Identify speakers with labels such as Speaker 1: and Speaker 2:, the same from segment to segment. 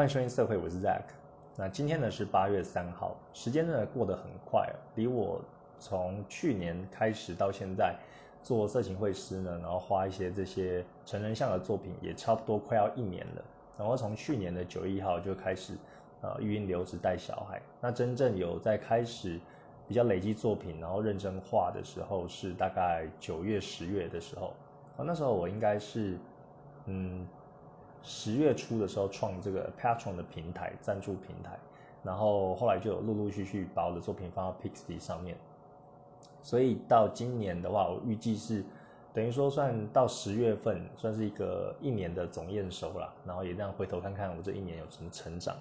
Speaker 1: 欢迎收听社会，我是 Zack。那今天呢是八月三号，时间呢过得很快啊，离我从去年开始到现在做色情绘师呢，然后画一些这些成人像的作品，也差不多快要一年了。然后从去年的九月一号就开始呃育婴留职带小孩，那真正有在开始比较累积作品，然后认真画的时候是大概九月十月的时候。那时候我应该是嗯。十月初的时候创这个 Patron 的平台赞助平台，然后后来就有陆陆续续把我的作品放到 Pixie 上面，所以到今年的话，我预计是等于说算到十月份算是一个一年的总验收了，然后也这样回头看看我这一年有什么成长，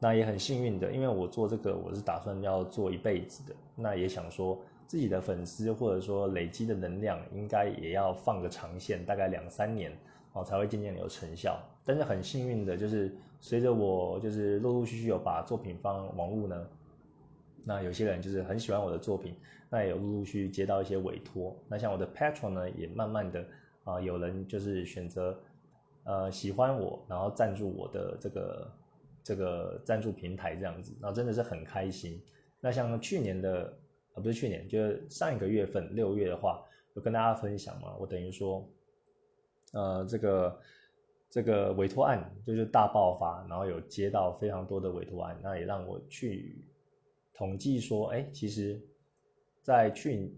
Speaker 1: 那也很幸运的，因为我做这个我是打算要做一辈子的，那也想说自己的粉丝或者说累积的能量应该也要放个长线，大概两三年。才会渐渐的有成效。但是很幸运的，就是随着我就是陆陆续续有把作品放网络呢，那有些人就是很喜欢我的作品，那也有陆陆续续接到一些委托。那像我的 Patron 呢，也慢慢的啊，有人就是选择呃喜欢我，然后赞助我的这个这个赞助平台这样子，那真的是很开心。那像去年的啊，不是去年，就是上一个月份六月的话，有跟大家分享嘛，我等于说。呃，这个这个委托案就是大爆发，然后有接到非常多的委托案，那也让我去统计说，哎，其实，在去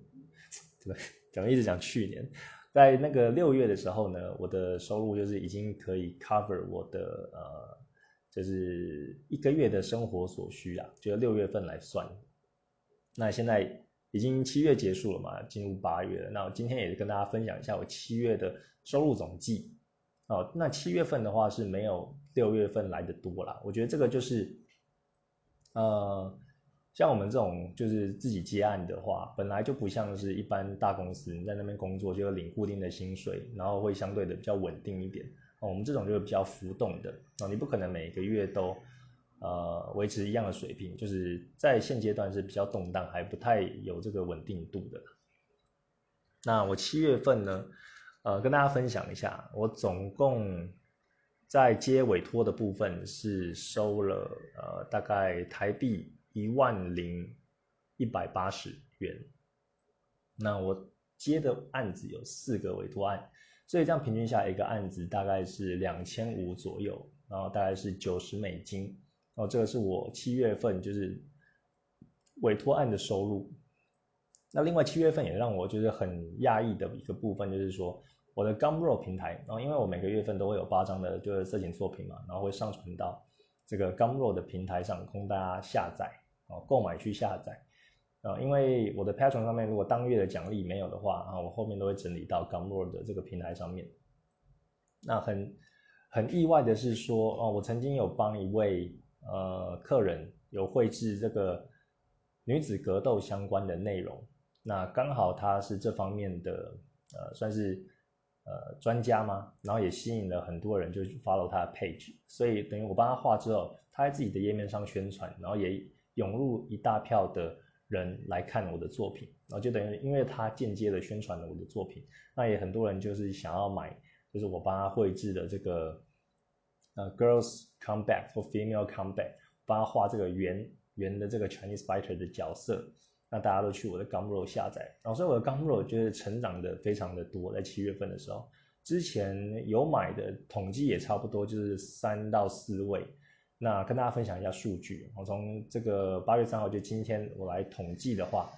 Speaker 1: 怎么 讲一直讲去年，在那个六月的时候呢，我的收入就是已经可以 cover 我的呃，就是一个月的生活所需啊，就六月份来算。那现在已经七月结束了嘛，进入八月了，那我今天也是跟大家分享一下我七月的。收入总计，哦，那七月份的话是没有六月份来的多啦。我觉得这个就是，呃，像我们这种就是自己接案的话，本来就不像是一般大公司你在那边工作就领固定的薪水，然后会相对的比较稳定一点。哦，我们这种就是比较浮动的，哦，你不可能每个月都呃维持一样的水平，就是在现阶段是比较动荡，还不太有这个稳定度的。那我七月份呢？呃，跟大家分享一下，我总共在接委托的部分是收了呃大概台币一万零一百八十元。那我接的案子有四个委托案，所以这样平均下一个案子大概是两千五左右，然后大概是九十美金。哦这个是我七月份就是委托案的收入。那另外七月份也让我就是很压抑的一个部分，就是说我的 Gumroad 平台，然后因为我每个月份都会有八张的就是色情作品嘛，然后会上传到这个 Gumroad 的平台上供大家下载哦，购买去下载啊，因为我的 Patreon 上面如果当月的奖励没有的话啊，我后面都会整理到 Gumroad 的这个平台上面。那很很意外的是说哦，我曾经有帮一位呃客人有绘制这个女子格斗相关的内容。那刚好他是这方面的，呃，算是呃专家吗？然后也吸引了很多人就 follow 他的 page，所以等于我帮他画之后，他在自己的页面上宣传，然后也涌入一大票的人来看我的作品，然后就等于因为他间接的宣传了我的作品，那也很多人就是想要买，就是我帮他绘制的这个呃 girls come back for female come back，帮他画这个圆圆的这个 Chinese fighter 的角色。那大家都去我的 Gumroad 下载，然后所以我的 Gumroad 就是成长的非常的多，在七月份的时候，之前有买的统计也差不多就是三到四位。那跟大家分享一下数据，我从这个八月三号就今天我来统计的话，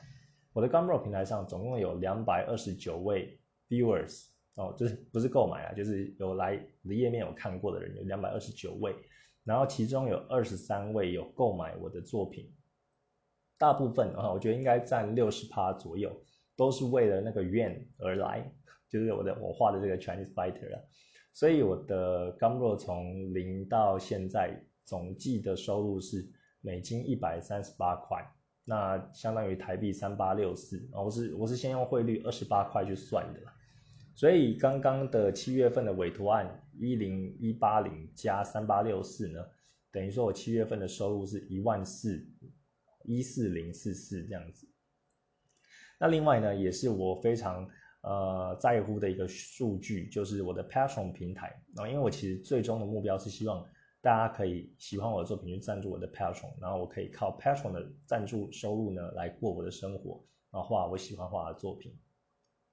Speaker 1: 我的 Gumroad 平台上总共有两百二十九位 viewers，哦，就是不是购买啊，就是有来我的页面有看过的人有两百二十九位，然后其中有二十三位有购买我的作品。大部分啊，我觉得应该占六十趴左右，都是为了那个愿而来，就是我的我画的这个 Chinese fighter 啊。所以我的 Gumroad 从零到现在总计的收入是美金一百三十八块，那相当于台币三八六四。我是我是先用汇率二十八块去算的啦，所以刚刚的七月份的委托案一零一八零加三八六四呢，等于说我七月份的收入是一万四。一四零四四这样子，那另外呢，也是我非常呃在乎的一个数据，就是我的 Patron 平台。然后，因为我其实最终的目标是希望大家可以喜欢我的作品去赞助我的 Patron，然后我可以靠 Patron 的赞助收入呢来过我的生活，然后画我喜欢画的作品。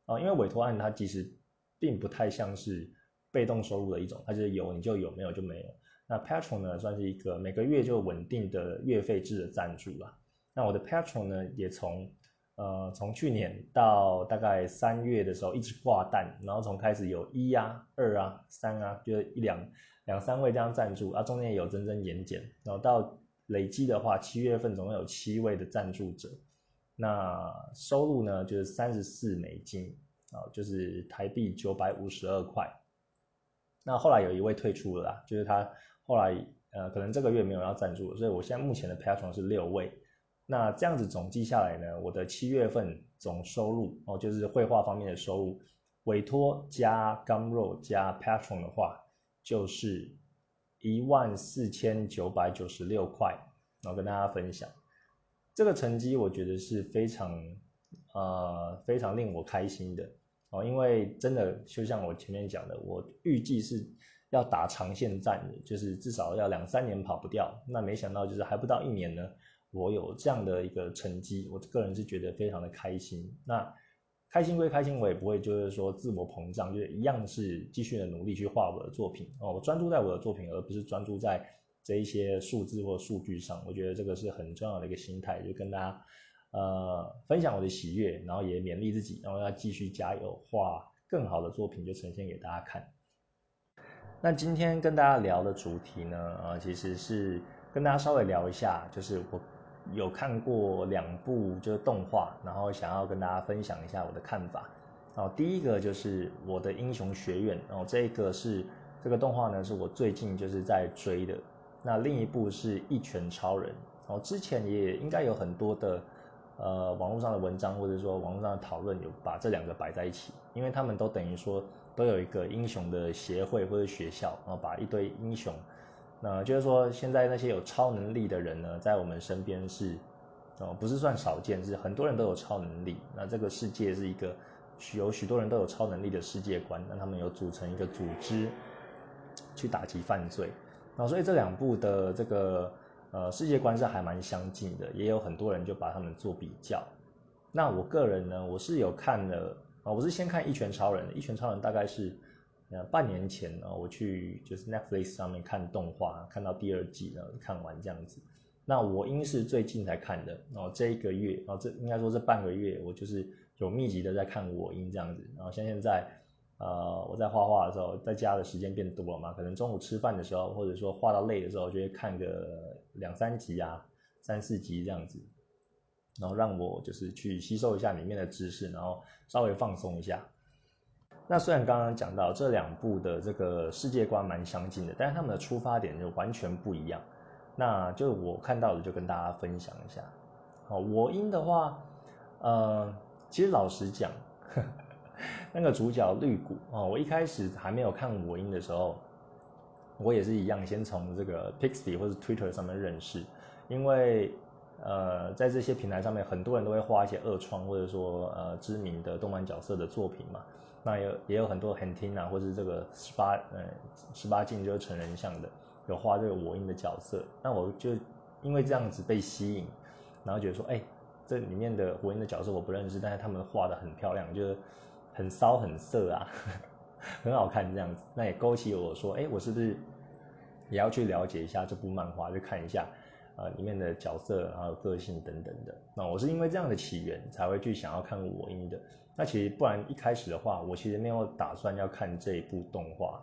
Speaker 1: 啊，因为委托案它其实并不太像是被动收入的一种，它就是有你就有，没有就没有。那 Patron 呢，算是一个每个月就稳定的月费制的赞助了。那我的 Patron 呢，也从呃从去年到大概三月的时候一直挂蛋，然后从开始有一啊、二啊、三啊，就一两两三位这样赞助啊，中间有增增减减，然后到累积的话，七月份总共有七位的赞助者。那收入呢，就是三十四美金啊，就是台币九百五十二块。那后来有一位退出了啦，就是他。后来，呃，可能这个月没有要赞助，所以我现在目前的 Patron 是六位。那这样子总计下来呢，我的七月份总收入哦，就是绘画方面的收入，委托加钢肉加 Patron 的话，就是一万四千九百九十六块。然后跟大家分享这个成绩，我觉得是非常，呃，非常令我开心的哦，因为真的就像我前面讲的，我预计是。要打长线战的，就是至少要两三年跑不掉。那没想到就是还不到一年呢，我有这样的一个成绩，我个人是觉得非常的开心。那开心归开心，我也不会就是说自我膨胀，就是一样是继续的努力去画我的作品哦。我专注在我的作品，而不是专注在这一些数字或数据上。我觉得这个是很重要的一个心态，就跟大家呃分享我的喜悦，然后也勉励自己，然后要继续加油，画更好的作品就呈现给大家看。那今天跟大家聊的主题呢，呃，其实是跟大家稍微聊一下，就是我有看过两部就是动画，然后想要跟大家分享一下我的看法。哦，第一个就是我的英雄学院，然后这个是这个动画呢，是我最近就是在追的。那另一部是一拳超人，哦，之前也应该有很多的呃网络上的文章或者说网络上的讨论，有把这两个摆在一起，因为他们都等于说。都有一个英雄的协会或者学校，然后把一堆英雄，那就是说现在那些有超能力的人呢，在我们身边是，哦，不是算少见，是很多人都有超能力。那这个世界是一个许有许多人都有超能力的世界观，那他们有组成一个组织去打击犯罪。那所以这两部的这个呃世界观是还蛮相近的，也有很多人就把他们做比较。那我个人呢，我是有看了。啊，我是先看《一拳超人》，《一拳超人》大概是呃半年前啊，我去就是 Netflix 上面看动画，看到第二季然后看完这样子。那我应是最近才看的，然后这一个月，然后这应该说这半个月，我就是有密集的在看我音这样子。然后像现在，呃，我在画画的时候，在家的时间变多了嘛，可能中午吃饭的时候，或者说画到累的时候，就会看个两三集啊，三四集这样子。然后让我就是去吸收一下里面的知识，然后稍微放松一下。那虽然刚刚讲到这两部的这个世界观蛮相近的，但是他们的出发点就完全不一样。那就我看到的就跟大家分享一下。好，我音的话，呃，其实老实讲，那个主角绿谷啊，我一开始还没有看我音的时候，我也是一样，先从这个 Pixie 或者 Twitter 上面认识，因为。呃，在这些平台上面，很多人都会画一些二创，或者说呃知名的动漫角色的作品嘛。那有也有很多 Hentai 或者这个十八呃十八禁就是成人像的，有画这个我音的角色。那我就因为这样子被吸引，然后觉得说，哎，这里面的我音的角色我不认识，但是他们画的很漂亮，就是很骚很色啊，很好看这样子。那也勾起我说，哎，我是不是也要去了解一下这部漫画，去看一下。啊，里面的角色还有个性等等的，那我是因为这样的起源才会去想要看我音的。那其实不然一开始的话，我其实没有打算要看这一部动画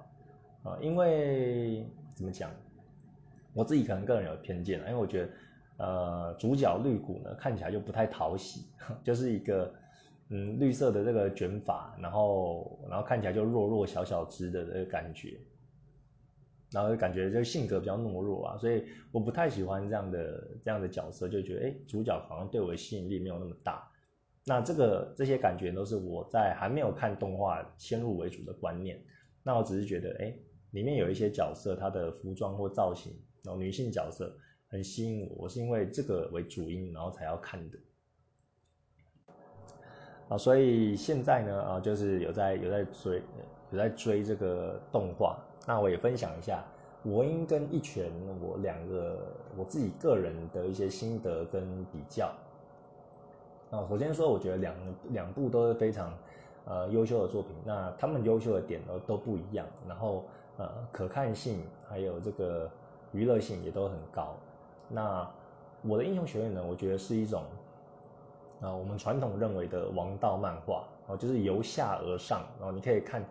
Speaker 1: 啊，因为怎么讲，我自己可能个人有偏见因为我觉得呃主角绿谷呢看起来就不太讨喜，就是一个嗯绿色的这个卷发，然后然后看起来就弱弱小小只的这个感觉。然后就感觉这个性格比较懦弱啊，所以我不太喜欢这样的这样的角色，就觉得哎，主角好像对我的吸引力没有那么大。那这个这些感觉都是我在还没有看动画先入为主的观念。那我只是觉得哎，里面有一些角色，他的服装或造型，然后女性角色很吸引我，我是因为这个为主因，然后才要看的。啊，所以现在呢，啊，就是有在有在追有在追这个动画。那我也分享一下我英跟一拳，我两个我自己个人的一些心得跟比较。啊，首先说，我觉得两两部都是非常呃优秀的作品。那他们优秀的点都都不一样，然后呃可看性还有这个娱乐性也都很高。那我的英雄学院呢，我觉得是一种啊我们传统认为的王道漫画，哦，就是由下而上，然后你可以看。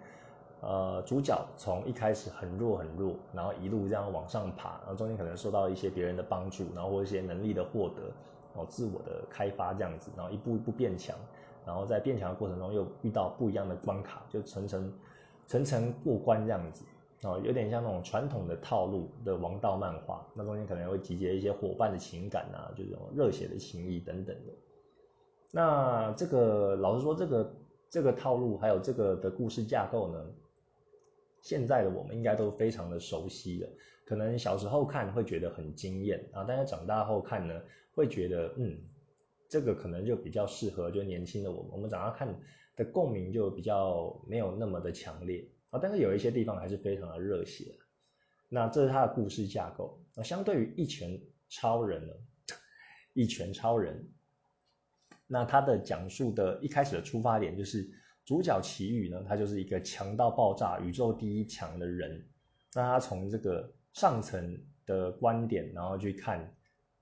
Speaker 1: 呃，主角从一开始很弱很弱，然后一路这样往上爬，然后中间可能受到一些别人的帮助，然后或一些能力的获得，哦，自我的开发这样子，然后一步一步变强，然后在变强的过程中又遇到不一样的关卡，就层层层层过关这样子，哦，有点像那种传统的套路的王道漫画，那中间可能会集结一些伙伴的情感啊，就这种热血的情谊等等的。那这个老实说，这个这个套路还有这个的故事架构呢？现在的我们应该都非常的熟悉了，可能小时候看会觉得很惊艳啊，但是长大后看呢，会觉得嗯，这个可能就比较适合就年轻的我们，我们长大看的共鸣就比较没有那么的强烈啊，但是有一些地方还是非常的热血。那这是他的故事架构那相对于一拳超人呢，一拳超人，那他的讲述的一开始的出发点就是。主角奇遇呢，他就是一个强到爆炸、宇宙第一强的人。那他从这个上层的观点，然后去看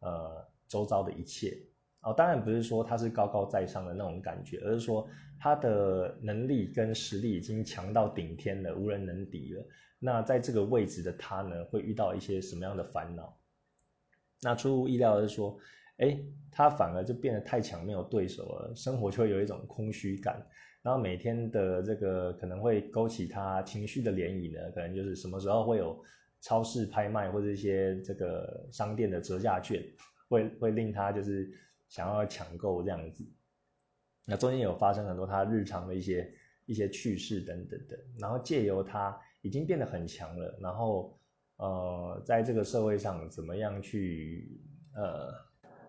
Speaker 1: 呃周遭的一切。哦，当然不是说他是高高在上的那种感觉，而是说他的能力跟实力已经强到顶天了，无人能敌了。那在这个位置的他呢，会遇到一些什么样的烦恼？那出乎意料的是说，哎，他反而就变得太强，没有对手了，生活就会有一种空虚感。然后每天的这个可能会勾起他情绪的涟漪呢，可能就是什么时候会有超市拍卖或者一些这个商店的折价券，会会令他就是想要抢购这样子。那中间有发生很多他日常的一些一些趣事等等的，然后借由他已经变得很强了，然后呃在这个社会上怎么样去呃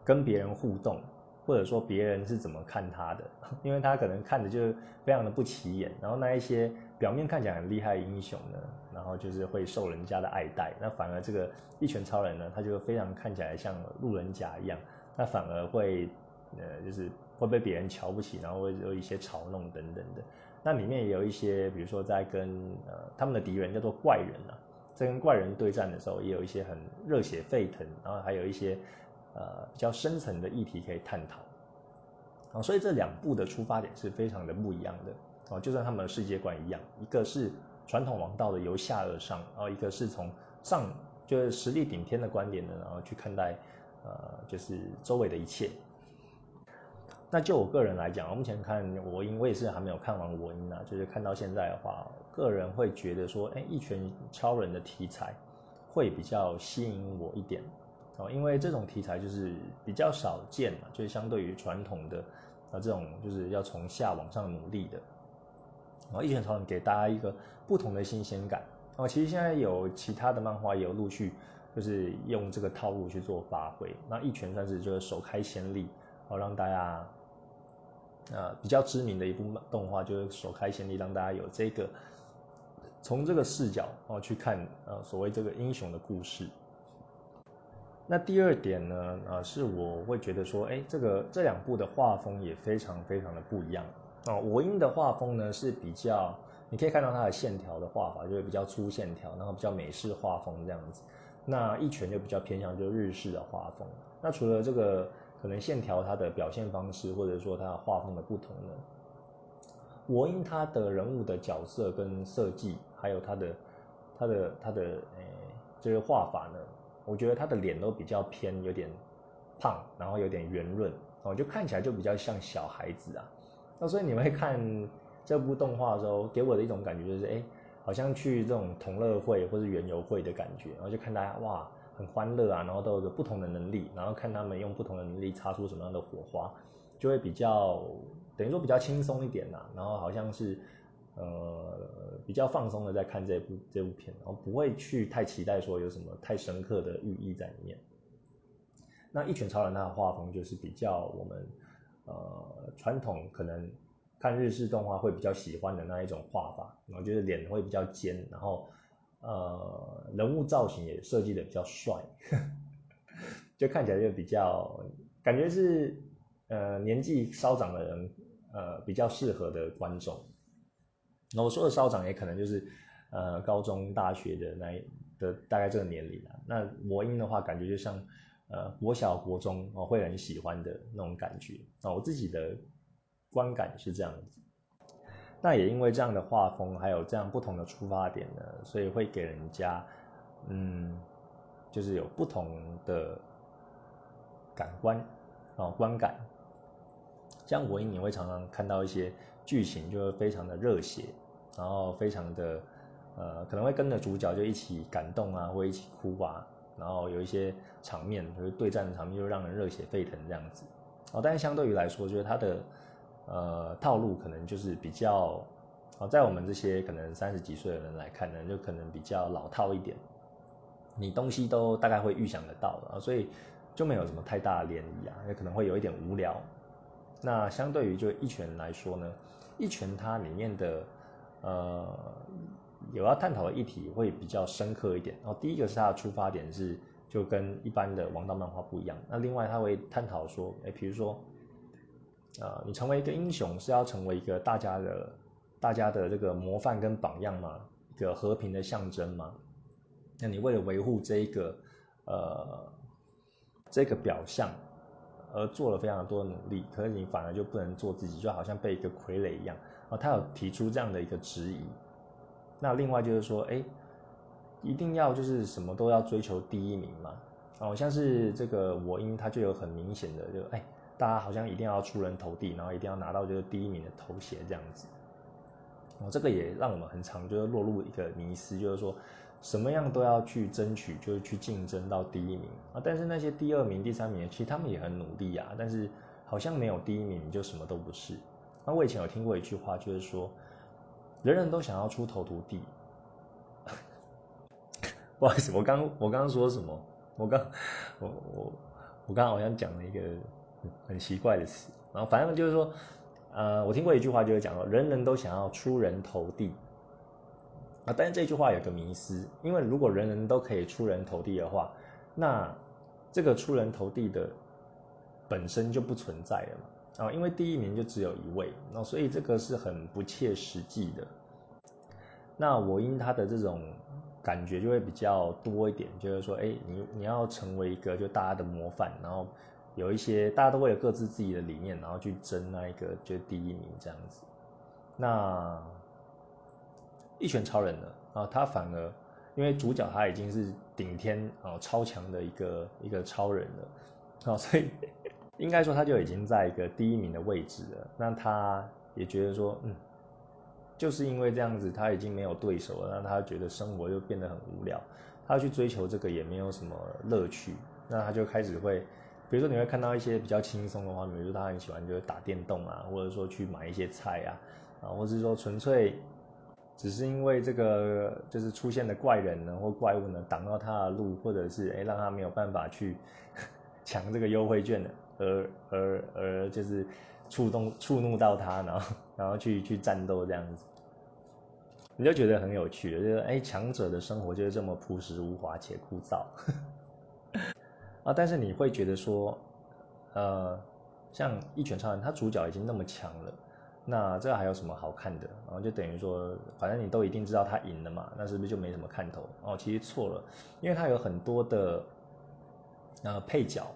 Speaker 1: 跟别人互动。或者说别人是怎么看他的，因为他可能看着就非常的不起眼，然后那一些表面看起来很厉害的英雄呢，然后就是会受人家的爱戴，那反而这个一拳超人呢，他就非常看起来像路人甲一样，那反而会呃就是会被别人瞧不起，然后会有一些嘲弄等等的。那里面也有一些，比如说在跟呃他们的敌人叫做怪人啊，在跟怪人对战的时候，也有一些很热血沸腾，然后还有一些。呃，比较深层的议题可以探讨，啊，所以这两部的出发点是非常的不一样的，啊，就算他们的世界观一样，一个是传统王道的由下而上，然后一个是从上就是实力顶天的观点呢，然后去看待，呃，就是周围的一切。那就我个人来讲，目前看我因我也是还没有看完我因啊，就是看到现在的话，个人会觉得说，哎，一拳超人的题材会比较吸引我一点。哦，因为这种题材就是比较少见嘛，就是相对于传统的啊这种就是要从下往上努力的，然后一拳超人给大家一个不同的新鲜感。哦，其实现在有其他的漫画也有陆续就是用这个套路去做发挥，那一拳算是就是首开先例，哦让大家呃比较知名的一部动画就是首开先例，让大家有这个从这个视角哦去看呃所谓这个英雄的故事。那第二点呢，呃，是我会觉得说，哎，这个这两部的画风也非常非常的不一样啊。我英的画风呢是比较，你可以看到它的线条的画法就是比较粗线条，然后比较美式画风这样子。那一拳就比较偏向就日式的画风。那除了这个可能线条它的表现方式，或者说它的画风的不同呢，我英他的人物的角色跟设计，还有他的他的他的诶这个画法呢。我觉得他的脸都比较偏有点胖，然后有点圆润，哦，就看起来就比较像小孩子啊。那所以你们会看这部动画的时候，给我的一种感觉就是，哎，好像去这种同乐会或者园游会的感觉，然后就看大家哇很欢乐啊，然后都有个不同的能力，然后看他们用不同的能力擦出什么样的火花，就会比较等于说比较轻松一点呐，然后好像是。呃，比较放松的在看这部这部片，然后不会去太期待说有什么太深刻的寓意在里面。那一拳超人他的画风就是比较我们呃传统可能看日式动画会比较喜欢的那一种画法，然后就是脸会比较尖，然后呃人物造型也设计的比较帅，就看起来就比较感觉是呃年纪稍长的人呃比较适合的观众。那我说的稍长也可能就是呃高中大学的那的大概这个年龄啊。那魔音的话，感觉就像呃国小国中哦会很喜欢的那种感觉啊。我自己的观感是这样子。那也因为这样的画风，还有这样不同的出发点呢，所以会给人家，嗯，就是有不同的感官哦观感。像我你会常常看到一些剧情，就会非常的热血，然后非常的呃，可能会跟着主角就一起感动啊，或一起哭啊，然后有一些场面就是对战的场面，就让人热血沸腾这样子哦。但是相对于来说，就是它的。呃，套路可能就是比较，好，在我们这些可能三十几岁的人来看呢，就可能比较老套一点。你东西都大概会预想得到啊，所以就没有什么太大的涟漪啊，也可能会有一点无聊。那相对于就一拳来说呢，一拳它里面的呃有要探讨的议题会比较深刻一点。然后第一个是它的出发点是就跟一般的王道漫画不一样。那另外他会探讨说，哎，比如说。啊，你成为一个英雄是要成为一个大家的、大家的这个模范跟榜样吗？一个和平的象征吗？那你为了维护这一个呃这个表象而做了非常多的努力，可是你反而就不能做自己，就好像被一个傀儡一样啊。他有提出这样的一个质疑。那另外就是说，哎，一定要就是什么都要追求第一名嘛？哦，像是这个我因他就有很明显的就哎。大家好像一定要出人头地，然后一定要拿到这个第一名的头衔这样子。哦，这个也让我们很常就是落入一个迷思，就是说什么样都要去争取，就是去竞争到第一名啊。但是那些第二名、第三名，其实他们也很努力啊，但是好像没有第一名你就什么都不是。那我以前有听过一句话，就是说人人都想要出头徒弟。不好意思，我刚我刚刚说什么？我刚我我我刚刚好像讲了一个。很奇怪的词，然后反正就是说，呃，我听过一句话，就是讲说，人人都想要出人头地，啊，但是这句话有个迷思，因为如果人人都可以出人头地的话，那这个出人头地的本身就不存在了嘛，啊，因为第一名就只有一位，那所以这个是很不切实际的。那我因他的这种感觉就会比较多一点，就是说，哎，你你要成为一个就大家的模范，然后。有一些大家都为了各自自己的理念，然后去争那一个就第一名这样子。那一拳超人呢？啊，他反而因为主角他已经是顶天啊超强的一个一个超人了，啊，所以应该说他就已经在一个第一名的位置了。那他也觉得说，嗯，就是因为这样子他已经没有对手了，那他觉得生活就变得很无聊，他去追求这个也没有什么乐趣，那他就开始会。比如说你会看到一些比较轻松的话，比如说他很喜欢就是打电动啊，或者说去买一些菜啊，啊，或是说纯粹只是因为这个就是出现的怪人呢或怪物呢挡到他的路，或者是哎让他没有办法去 抢这个优惠券的，而而而就是触动触怒到他，然后然后去去战斗这样子，你就觉得很有趣，就是哎强者的生活就是这么朴实无华且枯燥。啊，但是你会觉得说，呃，像《一拳超人》，他主角已经那么强了，那这还有什么好看的？然后就等于说，反正你都一定知道他赢了嘛，那是不是就没什么看头？哦，其实错了，因为他有很多的呃配角，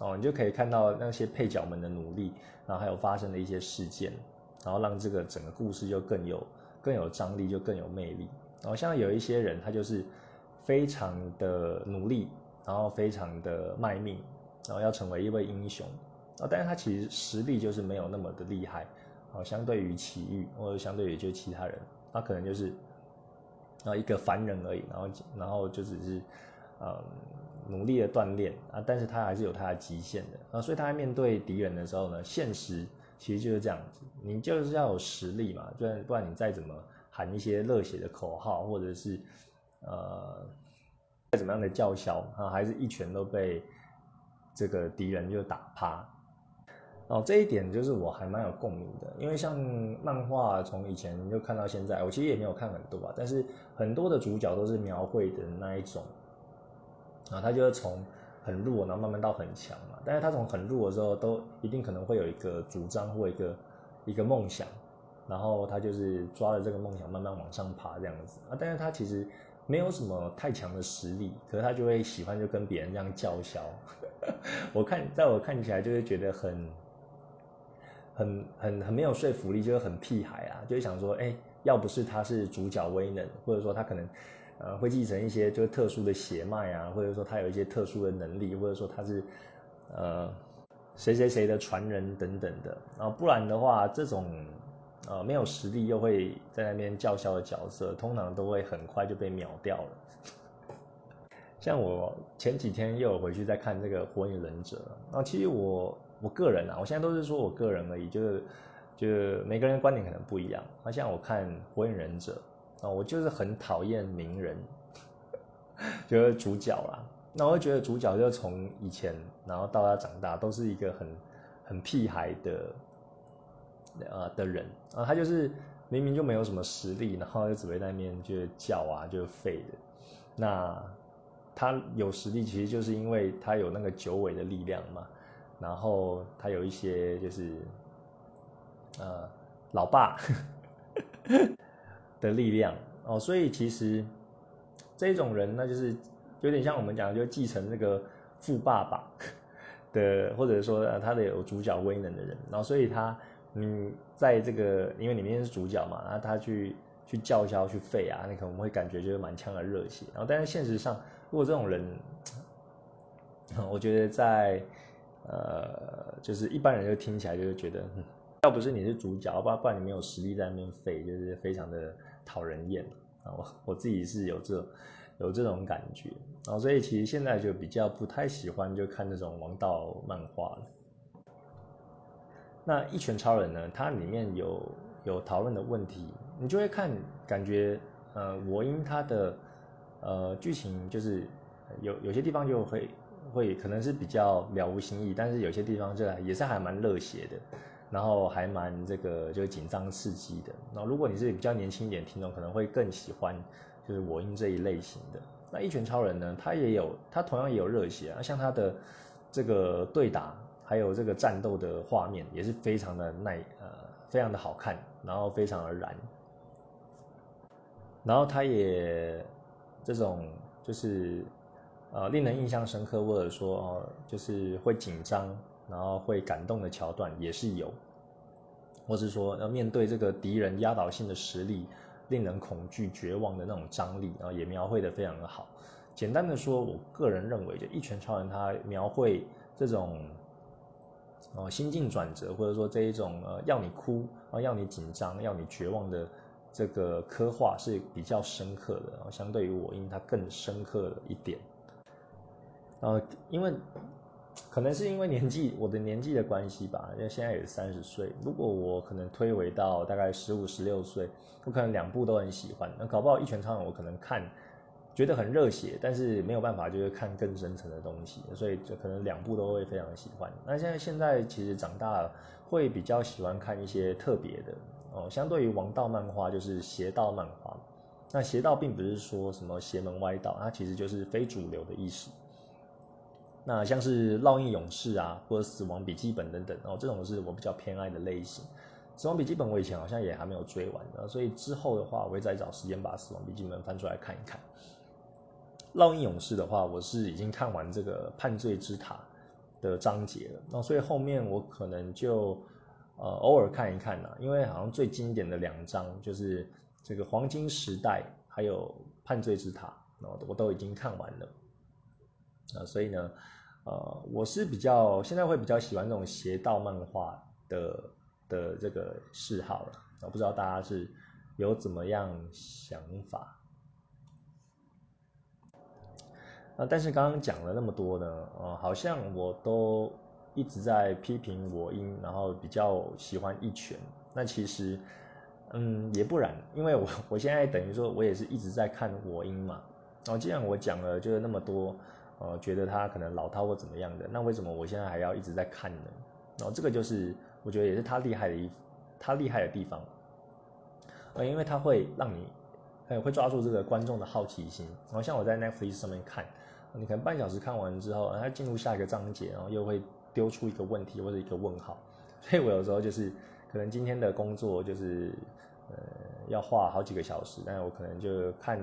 Speaker 1: 哦，你就可以看到那些配角们的努力，然后还有发生的一些事件，然后让这个整个故事就更有更有张力，就更有魅力。然后像有一些人，他就是非常的努力。然后非常的卖命，然后要成为一位英雄，啊，但是他其实实力就是没有那么的厉害，哦，相对于奇遇或者相对于就其他人，他可能就是啊一个凡人而已，然后然后就只是嗯努力的锻炼啊，但是他还是有他的极限的啊，所以他在面对敌人的时候呢，现实其实就是这样子，你就是要有实力嘛，不然不然你再怎么喊一些热血的口号或者是呃。再怎么样的叫嚣啊，还是一拳都被这个敌人就打趴哦，这一点就是我还蛮有共鸣的，因为像漫画从以前就看到现在，我其实也没有看很多啊，但是很多的主角都是描绘的那一种，啊，他就是从很弱，然后慢慢到很强嘛，但是他从很弱的时候，都一定可能会有一个主张或一个一个梦想，然后他就是抓着这个梦想慢慢往上爬这样子啊，但是他其实没有什么太强的实力，可是他就会喜欢就跟别人这样叫嚣，我看在我看起来就会觉得很。很很很没有说服力，就是很屁孩啊，就是想说，哎，要不是他是主角威能，或者说他可能，呃，会继承一些就是特殊的血脉啊，或者说他有一些特殊的能力，或者说他是，呃，谁谁谁的传人等等的，啊，不然的话，这种，呃，没有实力又会在那边叫嚣的角色，通常都会很快就被秒掉了。像我前几天又有回去再看这个《火影忍者》，那，其实我。我个人啊，我现在都是说我个人而已，就是，就每个人观点可能不一样。那像我看《火影忍者》啊，我就是很讨厌名人，就是主角啦。那我会觉得主角就从以前，然后到他长大，都是一个很很屁孩的，呃的人啊。他就是明明就没有什么实力，然后就只会在那边就叫啊，就废的。那他有实力，其实就是因为他有那个九尾的力量嘛。然后他有一些就是，呃，老爸的力量哦，所以其实这种人那就是有点像我们讲，就继承那个富爸爸的，或者说他的有主角威能的人，然后所以他嗯，在这个因为里面是主角嘛，然后他去去叫嚣去废啊，那可能会感觉就是满腔的热血，然后但是现实上，如果这种人，我觉得在。呃，就是一般人就听起来就是觉得，要不是你是主角，不然不然你没有实力在那边废，就是非常的讨人厌啊。我我自己是有这有这种感觉，然后所以其实现在就比较不太喜欢就看这种王道漫画了。那一拳超人呢，它里面有有讨论的问题，你就会看感觉，呃，我因它的呃剧情就是有有些地方就会。会可能是比较了无新意，但是有些地方就也是还蛮热血的，然后还蛮这个就是紧张刺激的。然后如果你是比较年轻一点听众，可能会更喜欢就是我音这一类型的。那一拳超人呢，他也有他同样也有热血啊，像他的这个对打还有这个战斗的画面也是非常的耐呃非常的好看，然后非常的燃，然后他也这种就是。呃，令人印象深刻，或者说哦，就是会紧张，然后会感动的桥段也是有，或是说要面对这个敌人压倒性的实力，令人恐惧、绝望的那种张力，然后也描绘的非常的好。简单的说，我个人认为，就一拳超人他描绘这种哦心境转折，或者说这一种呃要你哭啊，要你紧张，要你绝望的这个刻画是比较深刻的，然后相对于我，因为它更深刻了一点。呃，因为可能是因为年纪，我的年纪的关系吧，因为现在也三十岁。如果我可能推回到大概十五、十六岁，我可能两部都很喜欢。那搞不好一拳超人，我可能看觉得很热血，但是没有办法就是看更深层的东西，所以就可能两部都会非常喜欢。那现在现在其实长大了，会比较喜欢看一些特别的哦。相对于王道漫画，就是邪道漫画。那邪道并不是说什么邪门歪道，它其实就是非主流的意思。那像是烙印勇士啊，或者死亡笔记本等等哦，这种是我比较偏爱的类型。死亡笔记本我以前好像也还没有追完，所以之后的话我会再找时间把死亡笔记本翻出来看一看。烙印勇士的话，我是已经看完这个判罪之塔的章节了，那所以后面我可能就呃偶尔看一看啦，因为好像最经典的两章就是这个黄金时代还有判罪之塔，我都已经看完了。啊，所以呢，呃，我是比较现在会比较喜欢这种邪道漫画的的这个嗜好了。我不知道大家是有怎么样想法。啊，但是刚刚讲了那么多呢，呃，好像我都一直在批评我音，然后比较喜欢一拳。那其实，嗯，也不然，因为我我现在等于说我也是一直在看我音嘛。然后既然我讲了就是那么多。呃，觉得他可能老套或怎么样的，那为什么我现在还要一直在看呢？然后这个就是我觉得也是他厉害的一他厉害的地方，呃，因为他会让你，会抓住这个观众的好奇心。然后像我在 Netflix 上面看，你可能半小时看完之后，他进入下一个章节，然后又会丢出一个问题或者一个问号。所以我有时候就是可能今天的工作就是呃要画好几个小时，但是我可能就看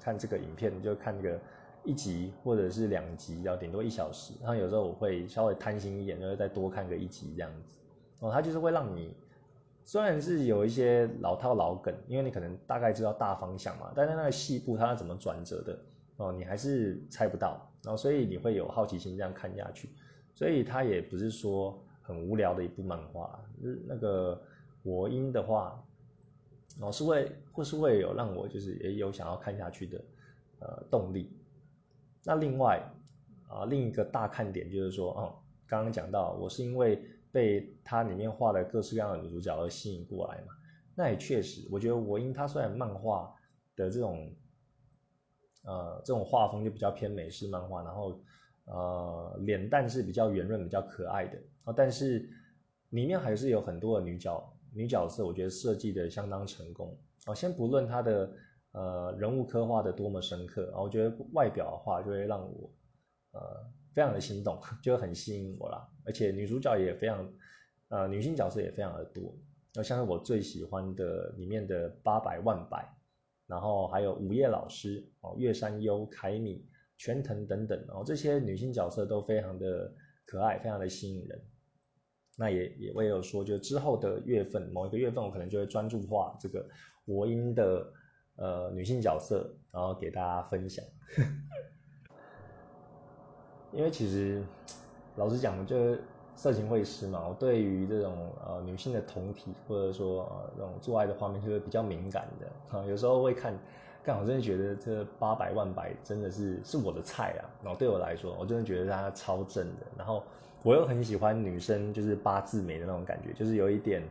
Speaker 1: 看这个影片，就看个一集或者是两集，要顶多一小时。然后有时候我会稍微贪心一点，就会再多看个一集这样子。哦，它就是会让你。虽然是有一些老套老梗，因为你可能大概知道大方向嘛，但是那个细部它怎么转折的哦，你还是猜不到，然后所以你会有好奇心这样看下去，所以它也不是说很无聊的一部漫画。那个我音的话，哦是会或是会有让我就是也有想要看下去的呃动力。那另外啊另一个大看点就是说哦，刚刚讲到我是因为。被它里面画的各式各样的女主角而吸引过来嘛？那也确实，我觉得我因它虽然漫画的这种，呃，这种画风就比较偏美式漫画，然后呃，脸蛋是比较圆润、比较可爱的啊，但是里面还是有很多的女角女角色，我觉得设计的相当成功啊。先不论它的呃人物刻画的多么深刻啊，我觉得外表的话就会让我呃。非常的心动，就很吸引我啦。而且女主角也非常，呃，女性角色也非常的多。那像是我最喜欢的里面的八百万百，然后还有午夜老师哦，月山优、凯米、全藤等等哦，这些女性角色都非常的可爱，非常的吸引人。那也也我也有说，就之后的月份某一个月份，我可能就会专注画这个国音的呃女性角色，然后给大家分享。因为其实，老实讲，就是色情会师嘛，我对于这种呃女性的同体或者说呃这种做爱的画面，就是比较敏感的啊。有时候会看，但我真的觉得这八百万百真的是是我的菜啊。然后对我来说，我真的觉得它超正的。然后我又很喜欢女生就是八字眉的那种感觉，就是有一点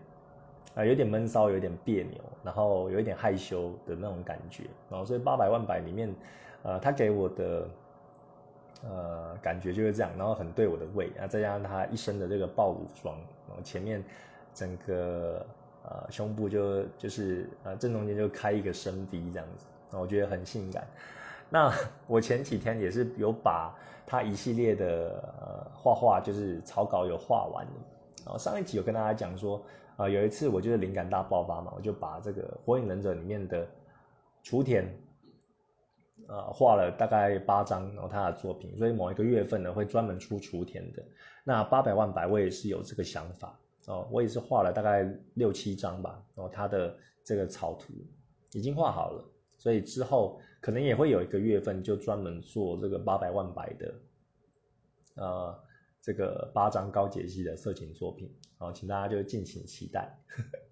Speaker 1: 啊有点闷骚，有点别扭，然后有一点害羞的那种感觉。然后所以八百万百里面，呃，他给我的。呃，感觉就是这样，然后很对我的胃，啊再加上他一身的这个暴乳装，然后前面整个呃胸部就就是呃正中间就开一个深 V 这样子，然后我觉得很性感。那 我前几天也是有把他一系列的呃画画，就是草稿有画完。然后上一集有跟大家讲说，啊有一次我就是灵感大爆发嘛，我就把这个《火影忍者》里面的雏田。呃，画了大概八张，然后他的作品，所以某一个月份呢会专门出雏田的。那八百万百我也是有这个想法哦，我也是画了大概六七张吧，然后他的这个草图已经画好了，所以之后可能也会有一个月份就专门做这个八百万百的，呃，这个八张高解析的色情作品，然后请大家就敬请期待。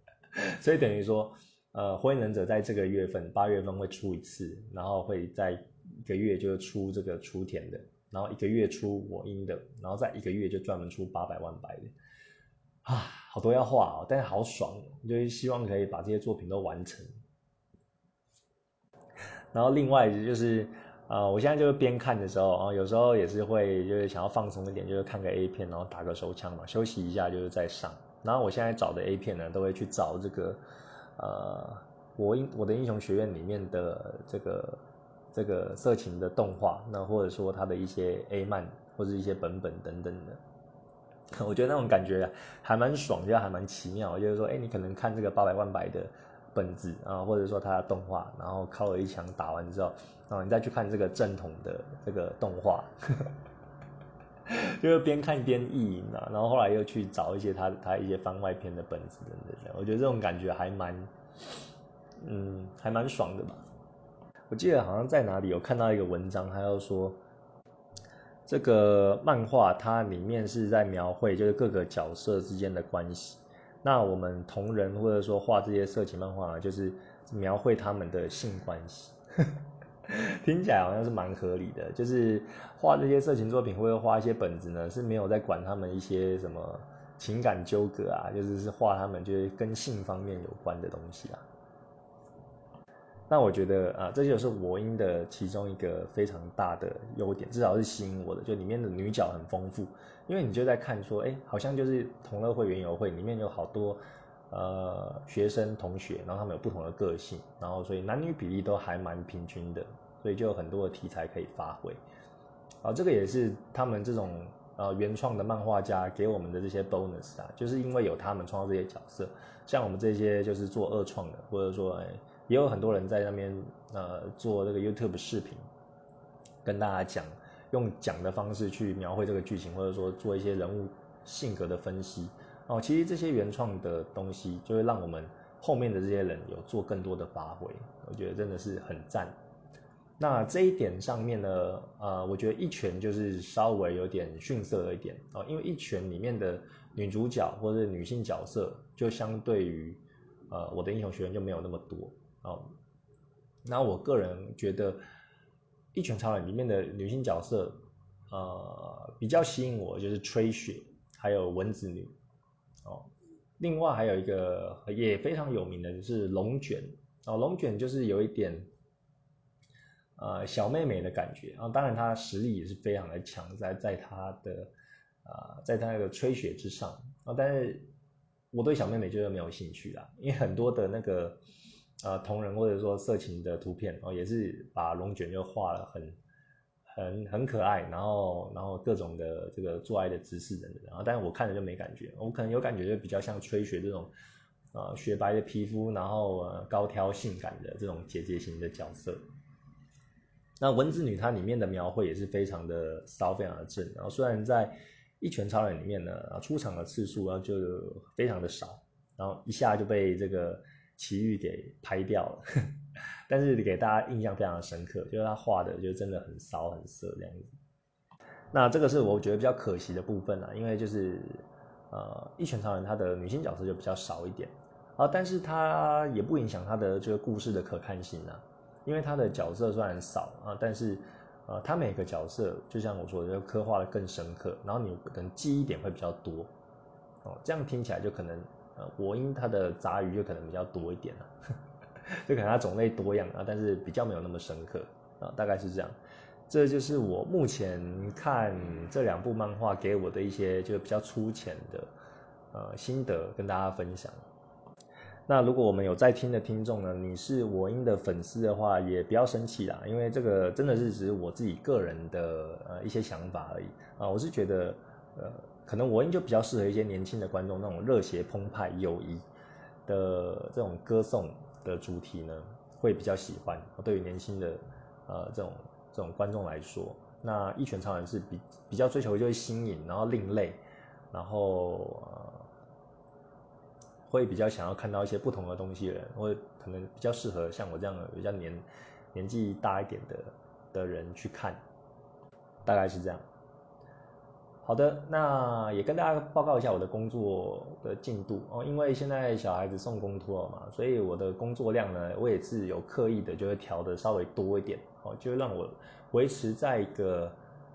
Speaker 1: 所以等于说。呃，火影忍者在这个月份八月份会出一次，然后会在一个月就出这个雏田的，然后一个月出我音的，然后再一个月就专门出八百万百的，啊，好多要画哦，但是好爽，就是希望可以把这些作品都完成。然后另外就是，呃，我现在就是边看的时候啊，有时候也是会就是想要放松一点，就是看个 A 片，然后打个手枪嘛，休息一下就是再上。然后我现在找的 A 片呢，都会去找这个。呃，我英我的英雄学院里面的这个这个色情的动画，那或者说它的一些 A 漫或者一些本本等等的，我觉得那种感觉还蛮爽，就还蛮奇妙。就是说，哎，你可能看这个八百万百的本子啊，或者说它的动画，然后靠了一枪打完之后，然后你再去看这个正统的这个动画，就是边看边意淫啊。然后后来又去找一些他他一些番外篇的本子等等，我觉得这种感觉还蛮。嗯，还蛮爽的吧？我记得好像在哪里有看到一个文章，他要说这个漫画它里面是在描绘就是各个角色之间的关系。那我们同人或者说画这些色情漫画，就是描绘他们的性关系。听起来好像是蛮合理的，就是画这些色情作品或者画一些本子呢，是没有在管他们一些什么情感纠葛啊，就是是画他们就是跟性方面有关的东西啊。那我觉得啊，这就是我音的其中一个非常大的优点，至少是吸引我的，就里面的女角很丰富，因为你就在看说，哎，好像就是同乐会、园游会里面有好多呃学生同学，然后他们有不同的个性，然后所以男女比例都还蛮平均的，所以就有很多的题材可以发挥。啊，这个也是他们这种呃原创的漫画家给我们的这些 bonus 啊，就是因为有他们创造这些角色，像我们这些就是做二创的，或者说哎，也有很多人在那边呃做这个 YouTube 视频，跟大家讲用讲的方式去描绘这个剧情，或者说做一些人物性格的分析。哦，其实这些原创的东西就会让我们后面的这些人有做更多的发挥，我觉得真的是很赞。那这一点上面呢，呃，我觉得一拳就是稍微有点逊色了一点。哦，因为一拳里面的女主角或者女性角色，就相对于呃我的英雄学院就没有那么多。哦。那我个人觉得，一拳超人里面的女性角色，呃，比较吸引我就是吹雪，还有蚊子女哦。另外还有一个也非常有名的就是龙卷哦，龙卷就是有一点。呃，小妹妹的感觉啊，当然她实力也是非常的强，在在她的啊，在她那个吹雪之上啊，但是我对小妹妹就是没有兴趣啦，因为很多的那个呃同人或者说色情的图片哦，也是把龙卷就画了很很很可爱，然后然后各种的这个做爱的姿势等等，然后但是我看着就没感觉，我可能有感觉就比较像吹雪这种呃雪白的皮肤，然后呃高挑性感的这种姐姐型的角色。那蚊子女她里面的描绘也是非常的骚，非常的正。然后虽然在一拳超人里面呢，出场的次数啊就非常的少，然后一下就被这个奇遇给拍掉了。但是给大家印象非常的深刻，就是他画的就真的很骚很色这样子。那这个是我觉得比较可惜的部分啊，因为就是呃一拳超人他的女性角色就比较少一点啊，但是他也不影响他的这个故事的可看性啊。因为他的角色虽然少啊，但是，呃，他每个角色就像我说的，刻画的更深刻，然后你可能记忆点会比较多，哦，这样听起来就可能，我因他的杂鱼就可能比较多一点了，就可能它种类多样啊，但是比较没有那么深刻啊，大概是这样。这就是我目前看这两部漫画给我的一些就比较粗浅的，呃，心得跟大家分享。那如果我们有在听的听众呢，你是我音的粉丝的话，也不要生气啦，因为这个真的是只是我自己个人的呃一些想法而已啊。我是觉得，呃，可能我音就比较适合一些年轻的观众，那种热血澎湃、友谊的这种歌颂的主题呢，会比较喜欢。对于年轻的呃这种这种观众来说，那一拳超人是比比较追求就是新颖，然后另类，然后呃。会比较想要看到一些不同的东西的人，或可能比较适合像我这样的比较年年纪大一点的的人去看，大概是这样。好的，那也跟大家报告一下我的工作的进度哦，因为现在小孩子送公托了嘛，所以我的工作量呢，我也是有刻意的就会调的稍微多一点哦，就让我维持在一个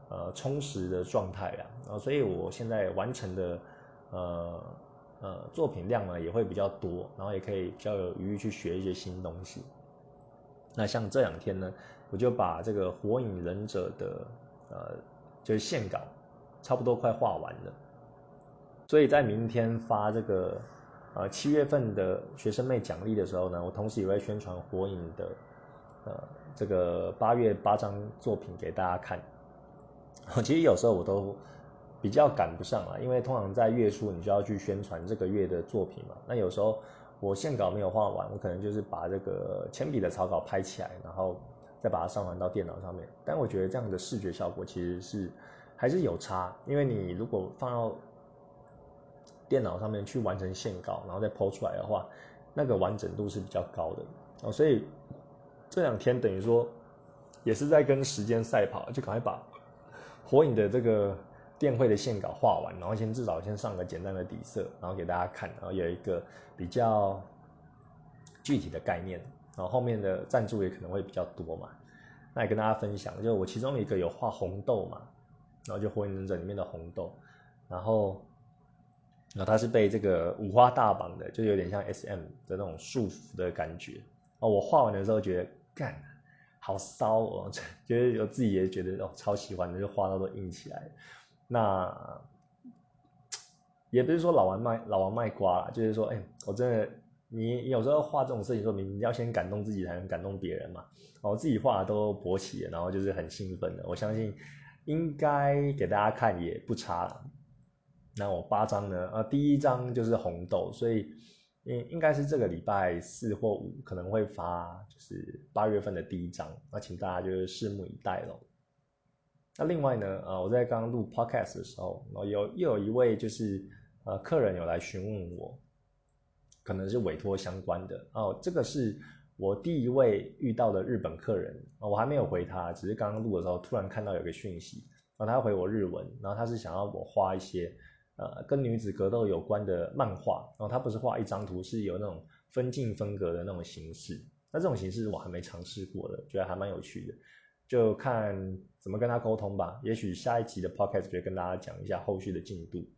Speaker 1: 呃充实的状态啊，然后所以我现在完成的呃。呃，作品量呢也会比较多，然后也可以比较有余裕去学一些新东西。那像这两天呢，我就把这个《火影忍者》的呃，就是线稿，差不多快画完了。所以在明天发这个呃七月份的学生妹奖励的时候呢，我同时也会宣传《火影》的呃这个八月八张作品给大家看。其实有时候我都。比较赶不上啊，因为通常在月初你就要去宣传这个月的作品嘛。那有时候我线稿没有画完，我可能就是把这个铅笔的草稿拍起来，然后再把它上传到电脑上面。但我觉得这样的视觉效果其实是还是有差，因为你如果放到电脑上面去完成线稿，然后再剖出来的话，那个完整度是比较高的哦。所以这两天等于说也是在跟时间赛跑，就赶快把火影的这个。电绘的线稿画完，然后先至少先上个简单的底色，然后给大家看，然后有一个比较具体的概念，然后后面的赞助也可能会比较多嘛。那也跟大家分享，就我其中一个有画红豆嘛，然后就火影忍者里面的红豆，然后然后他是被这个五花大绑的，就有点像 S M 的那种束缚的感觉，哦，我画完的时候觉得干好骚哦，觉得我自己也觉得哦超喜欢的，就画到都硬起来。那也不是说老王卖老王卖瓜，就是说，哎，我真的，你有时候画这种事情，说明，你要先感动自己，才能感动别人嘛。我自己画的都勃起，然后就是很兴奋的，我相信应该给大家看也不差了。那我八张呢？呃，第一张就是红豆，所以应应该是这个礼拜四或五可能会发，就是八月份的第一张。那请大家就是拭目以待喽。那另外呢，呃，我在刚录 podcast 的时候，然后有又有一位就是呃客人有来询问我，可能是委托相关的哦。这个是我第一位遇到的日本客人我还没有回他，只是刚刚录的时候突然看到有个讯息，然后他回我日文，然后他是想要我画一些。呃，跟女子格斗有关的漫画，然后他不是画一张图，是有那种分镜分格的那种形式。那这种形式我还没尝试过的，觉得还蛮有趣的，就看怎么跟他沟通吧。也许下一集的 podcast 就跟大家讲一下后续的进度。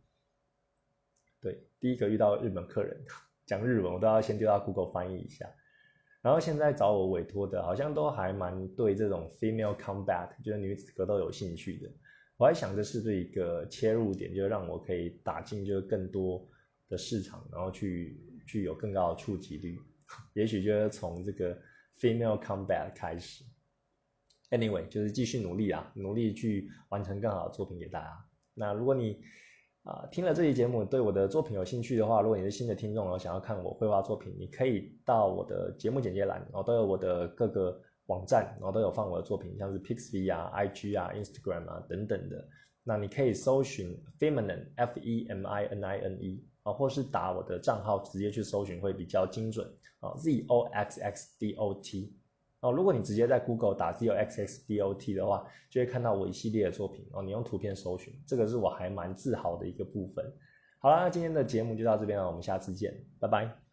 Speaker 1: 对，第一个遇到日本客人 讲日文，我都要先丢到 Google 翻译一下。然后现在找我委托的，好像都还蛮对这种 female combat，就是女子格斗有兴趣的。我还想着是这一个切入点，就让我可以打进就是更多的市场，然后去去有更高的触及率。也许就是从这个 female combat 开始。Anyway，就是继续努力啊，努力去完成更好的作品给大家。那如果你啊听了这期节目，对我的作品有兴趣的话，如果你是新的听众，然后想要看我绘画作品，你可以到我的节目简介栏，然后都有我的各个。网站，然后都有放我的作品，像是 Pixv 啊、IG 啊、Instagram 啊等等的。那你可以搜寻 Feminine F E M I N I N E 啊，或是打我的账号直接去搜寻会比较精准啊。Z O X X D O T 哦，如果你直接在 Google 打 Z O X X D O T 的话，就会看到我一系列的作品哦。你用图片搜寻，这个是我还蛮自豪的一个部分。好啦，今天的节目就到这边了，我们下次见，拜拜。